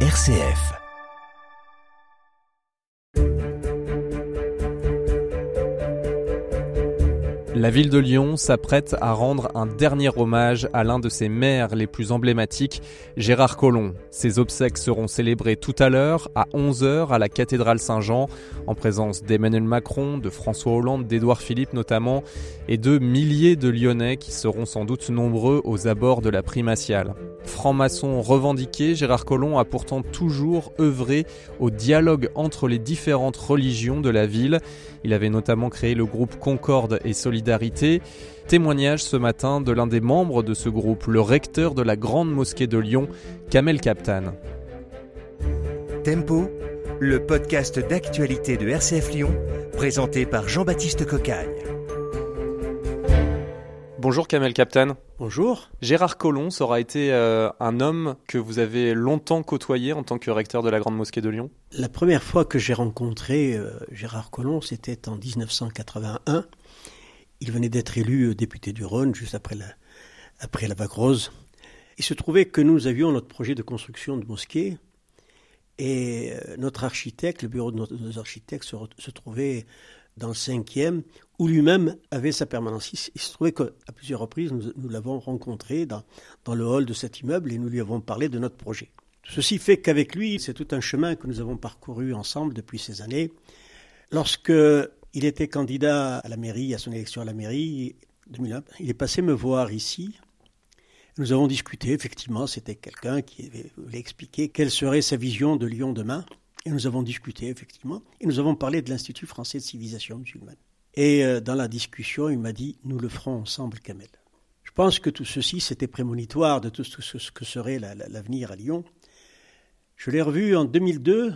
RCF. La ville de Lyon s'apprête à rendre un dernier hommage à l'un de ses maires les plus emblématiques, Gérard Collomb. Ses obsèques seront célébrées tout à l'heure, à 11h, à la cathédrale Saint-Jean, en présence d'Emmanuel Macron, de François Hollande, d'Édouard Philippe notamment, et de milliers de Lyonnais qui seront sans doute nombreux aux abords de la primatiale. Franc-maçon revendiqué, Gérard Collomb a pourtant toujours œuvré au dialogue entre les différentes religions de la ville. Il avait notamment créé le groupe Concorde et Solidarité. Témoignage ce matin de l'un des membres de ce groupe, le recteur de la Grande Mosquée de Lyon, Kamel Kaptan. Tempo, le podcast d'actualité de RCF Lyon, présenté par Jean-Baptiste Cocagne. Bonjour Kamel Kaptan. Bonjour. Gérard Collomb aura été euh, un homme que vous avez longtemps côtoyé en tant que recteur de la Grande Mosquée de Lyon La première fois que j'ai rencontré euh, Gérard Collomb, c'était en 1981. Il venait d'être élu euh, député du Rhône juste après la, après la vague rose. Il se trouvait que nous avions notre projet de construction de mosquée et notre architecte, le bureau de nos architectes se, se trouvait dans le cinquième, où lui-même avait sa permanence. Il, se trouvait qu'à plusieurs reprises, nous, l'avons rencontré dans, dans, le hall de cet immeuble et nous lui avons parlé de notre projet. Ceci fait qu'avec lui, c'est tout un chemin que nous avons parcouru ensemble depuis ces années. Lorsque il était candidat à la mairie, à son élection à la mairie, 2001, il est passé me voir ici. Nous avons discuté, effectivement, c'était quelqu'un qui voulait expliquer quelle serait sa vision de Lyon demain. Et nous avons discuté, effectivement, et nous avons parlé de l'Institut français de civilisation musulmane. Et euh, dans la discussion, il m'a dit Nous le ferons ensemble, Kamel. Je pense que tout ceci, c'était prémonitoire de tout ce que serait l'avenir à Lyon. Je l'ai revu en 2002,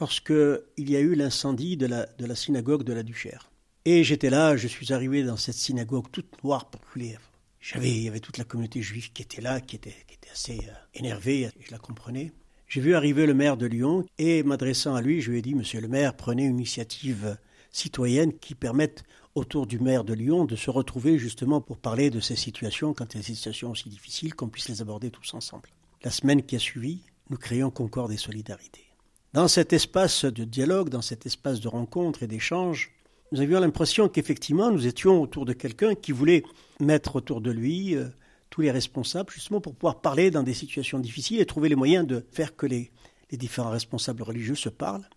lorsqu'il y a eu l'incendie de la, synagogue de la Duchère. Et j'étais là, je suis arrivé dans cette synagogue toute noire, populaire. J'avais, il y avait toute la communauté juive qui était là, qui était, qui était assez euh, énervée, je la comprenais. J'ai vu arriver le maire de Lyon et m'adressant à lui, je lui ai dit Monsieur le maire, prenez une initiative citoyenne qui permette autour du maire de Lyon de se retrouver justement pour parler de ces situations, quand il y a des situations aussi difficiles, qu'on puisse les aborder tous ensemble. La semaine qui a suivi, nous créons Concorde et Solidarité. Dans cet espace de dialogue, dans cet espace de rencontre et d'échange, nous avions l'impression qu'effectivement nous étions autour de quelqu'un qui voulait mettre autour de lui euh, tous les responsables, justement pour pouvoir parler dans des situations difficiles et trouver les moyens de faire que les, différents responsables religieux se parlent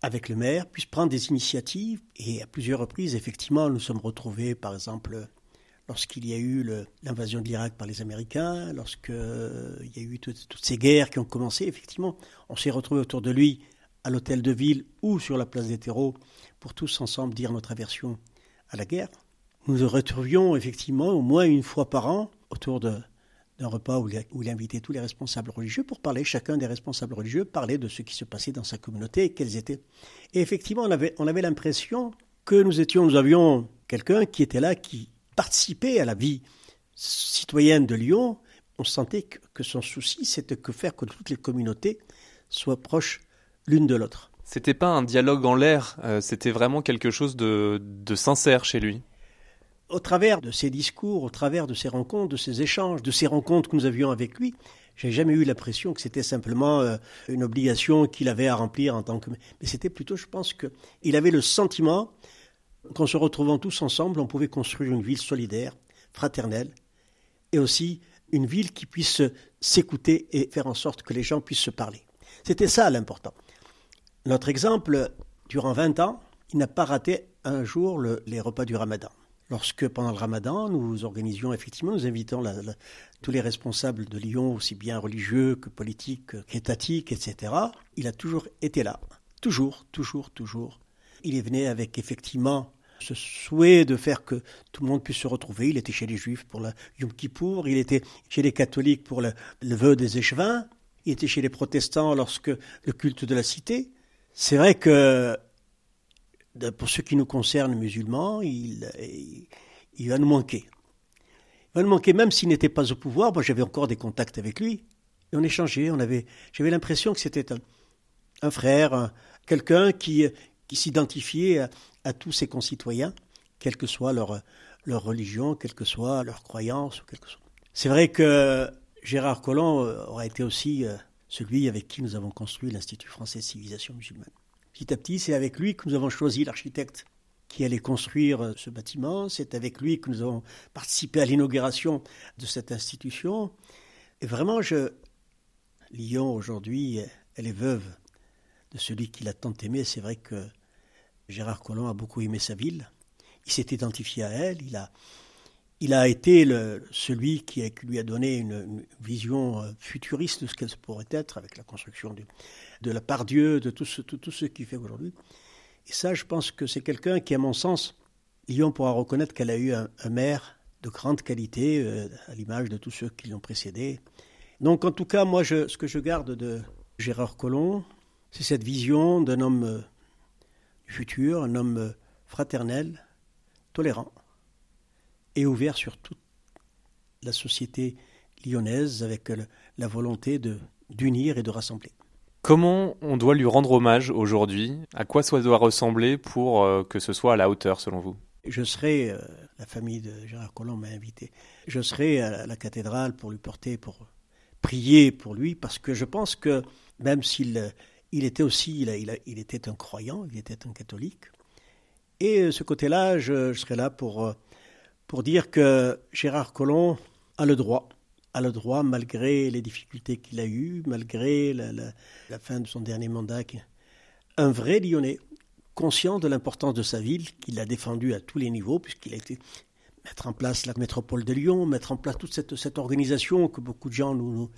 avec le maire, puissent prendre des initiatives. Et à plusieurs reprises, effectivement, nous sommes retrouvés, par exemple, lorsqu'il y a eu l'invasion de l'Irak par les Américains, lorsqu'il euh, y a eu toutes, toutes ces guerres qui ont commencé, effectivement, on s'est retrouvés autour de lui à l'hôtel de ville ou sur la place des terreaux pour tous ensemble dire notre aversion à la guerre. Nous nous retrouvions effectivement au moins une fois par an autour d'un repas où il, invitait tous les responsables religieux pour parler, chacun des responsables religieux parlait de ce qui se passait dans sa communauté et quels étaient. Et effectivement, on avait, on avait l'impression que nous étions, nous avions quelqu'un qui était là, qui participait à la vie citoyenne de Lyon. On sentait que, son souci, c'était que faire que toutes les communautés soient proches l'une de l'autre. C'était pas un dialogue en l'air, euh, c'était vraiment quelque chose de sincère chez lui au travers de ses discours, au travers de ses rencontres, de ses échanges, de ces rencontres que nous avions avec lui, j'ai jamais eu l'impression que c'était simplement euh, une obligation qu'il avait à remplir en tant que. Mais c'était plutôt, je pense, qu'il avait le sentiment qu'en se retrouvant tous ensemble, on pouvait construire une ville solidaire, fraternelle, et aussi une ville qui puisse s'écouter et faire en sorte que les gens puissent se parler. C'était ça l'important. Notre exemple, durant 20 ans, il n'a pas raté un jour les repas du ramadan lorsque pendant le ramadan, nous organisions effectivement, nous invitons tous les responsables de Lyon, aussi bien religieux que politiques, qu'étatiques, etc. Il a toujours été là. Toujours, toujours, toujours. Il est venu avec effectivement ce souhait de faire que tout le monde puisse se retrouver. Il était chez les juifs pour le Yom Kippour, il était chez les catholiques pour le, le vœu des échevins, il était chez les protestants lorsque le culte de la cité. C'est vrai que pour ce qui nous concerne, musulmans, il, va nous manquer. Il va nous manquer, même s'il n'était pas au pouvoir. Moi, j'avais encore des contacts avec lui. Et on échangeait. On avait, j'avais l'impression que c'était un, frère, quelqu'un qui, s'identifiait à, tous ses concitoyens, quelle que soit leur, leur religion, quelle que soit leur croyance. C'est vrai que Gérard Collomb aurait été aussi euh, celui avec qui nous avons construit l'Institut français de civilisation musulmane. Petit à petit, c'est avec lui que nous avons choisi l'architecte qui allait construire euh, ce bâtiment. C'est avec lui que nous avons participé à l'inauguration de cette institution. Et vraiment, je... Lyon, aujourd'hui, elle est veuve de celui qui l'a tant aimé. C'est vrai que Gérard Collomb a beaucoup aimé sa ville. Il s'est identifié à elle. Il a, il a été celui qui, lui a donné une, vision euh, futuriste de ce qu'elle pourrait être avec la construction de, la part Dieu, de tout ce, tout, qu'il fait aujourd'hui. Et ça, je pense que c'est quelqu'un qui, à mon sens, Lyon pourra reconnaître qu'elle a eu un, maire de grande qualité, euh, à l'image de tous ceux qui l'ont précédé. Donc, en tout cas, moi, ce que je garde de Gérard Collomb, c'est cette vision d'un homme euh, du futur, un homme fraternel, tolérant et ouvert sur toute la société lyonnaise avec la volonté d'unir et de rassembler. Comment on doit lui rendre hommage aujourd'hui? À quoi ça doit ressembler pour euh, que ce soit à la hauteur selon vous? Je serai, euh, la famille de Gérard Collomb m'a invité, je serai à la cathédrale pour lui porter, pour prier pour lui, parce que je pense que même s'il il était aussi, il, il, était un croyant, il était un catholique, et euh, ce côté-là, je, je, serai là pour, pour dire que Gérard Collomb a le droit a le droit, malgré les difficultés qu'il a eues, malgré la, fin de son dernier mandat, un vrai Lyonnais, conscient de l'importance de sa ville, qu'il a défendu à tous les niveaux, puisqu'il a été mettre en place la métropole de Lyon, mettre en place toute cette, organisation que beaucoup de gens nous,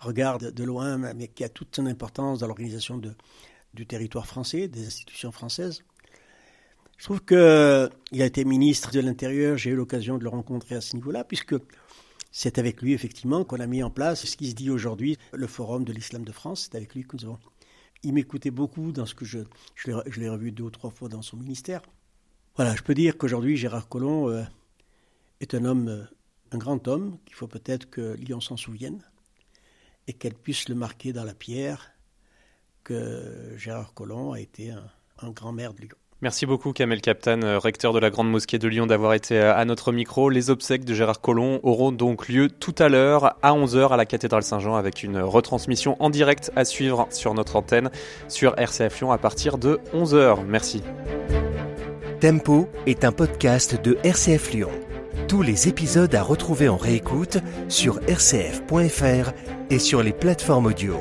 regardent de loin, mais qui a toute son importance dans l'organisation du territoire français, des institutions françaises. Je trouve qu'il a été ministre de l'Intérieur, j'ai eu l'occasion de le rencontrer à ce niveau-là, puisque c'est avec lui, effectivement, qu'on a mis en place ce qui se dit aujourd'hui, le Forum de l'Islam de France. C'est avec lui que nous avons. Il m'écoutait beaucoup dans ce que je. L'ai revu deux ou trois fois dans son ministère. Voilà, je peux dire qu'aujourd'hui, Gérard Collomb euh, est un homme, euh, un grand homme, qu'il faut peut-être que Lyon s'en souvienne et qu'elle puisse le marquer dans la pierre que Gérard Collomb a été un, un grand maire de Lyon. Merci beaucoup Kamel Captan, euh, recteur de la Grande Mosquée de Lyon, d'avoir été euh, à notre micro. Les obsèques de Gérard Collomb auront donc lieu tout à l'heure à 11h à la cathédrale Saint-Jean avec une retransmission en direct à suivre sur notre antenne sur RCF Lyon à partir de 11h. Merci. Tempo est un podcast de RCF Lyon. Tous les épisodes à retrouver en réécoute sur rcf.fr et sur les plateformes audio.